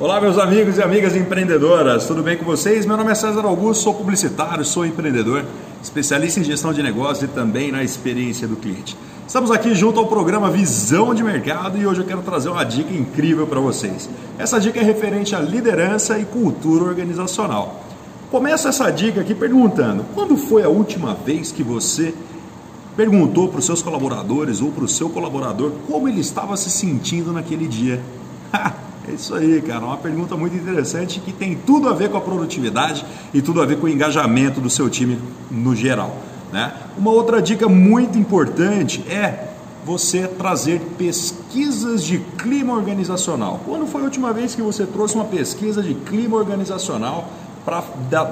Olá, meus amigos e amigas empreendedoras, tudo bem com vocês? Meu nome é César Augusto, sou publicitário, sou empreendedor, especialista em gestão de negócios e também na experiência do cliente. Estamos aqui junto ao programa Visão de Mercado e hoje eu quero trazer uma dica incrível para vocês. Essa dica é referente à liderança e cultura organizacional. Começo essa dica aqui perguntando: quando foi a última vez que você perguntou para os seus colaboradores ou para o seu colaborador como ele estava se sentindo naquele dia? É isso aí, cara. Uma pergunta muito interessante que tem tudo a ver com a produtividade e tudo a ver com o engajamento do seu time no geral. Né? Uma outra dica muito importante é você trazer pesquisas de clima organizacional. Quando foi a última vez que você trouxe uma pesquisa de clima organizacional para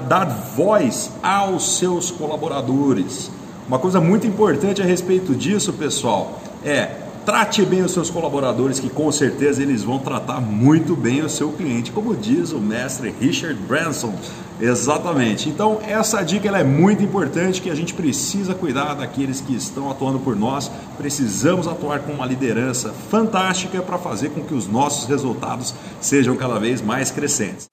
dar voz aos seus colaboradores? Uma coisa muito importante a respeito disso, pessoal, é Trate bem os seus colaboradores, que com certeza eles vão tratar muito bem o seu cliente, como diz o mestre Richard Branson. Exatamente. Então, essa dica é muito importante que a gente precisa cuidar daqueles que estão atuando por nós. Precisamos atuar com uma liderança fantástica para fazer com que os nossos resultados sejam cada vez mais crescentes.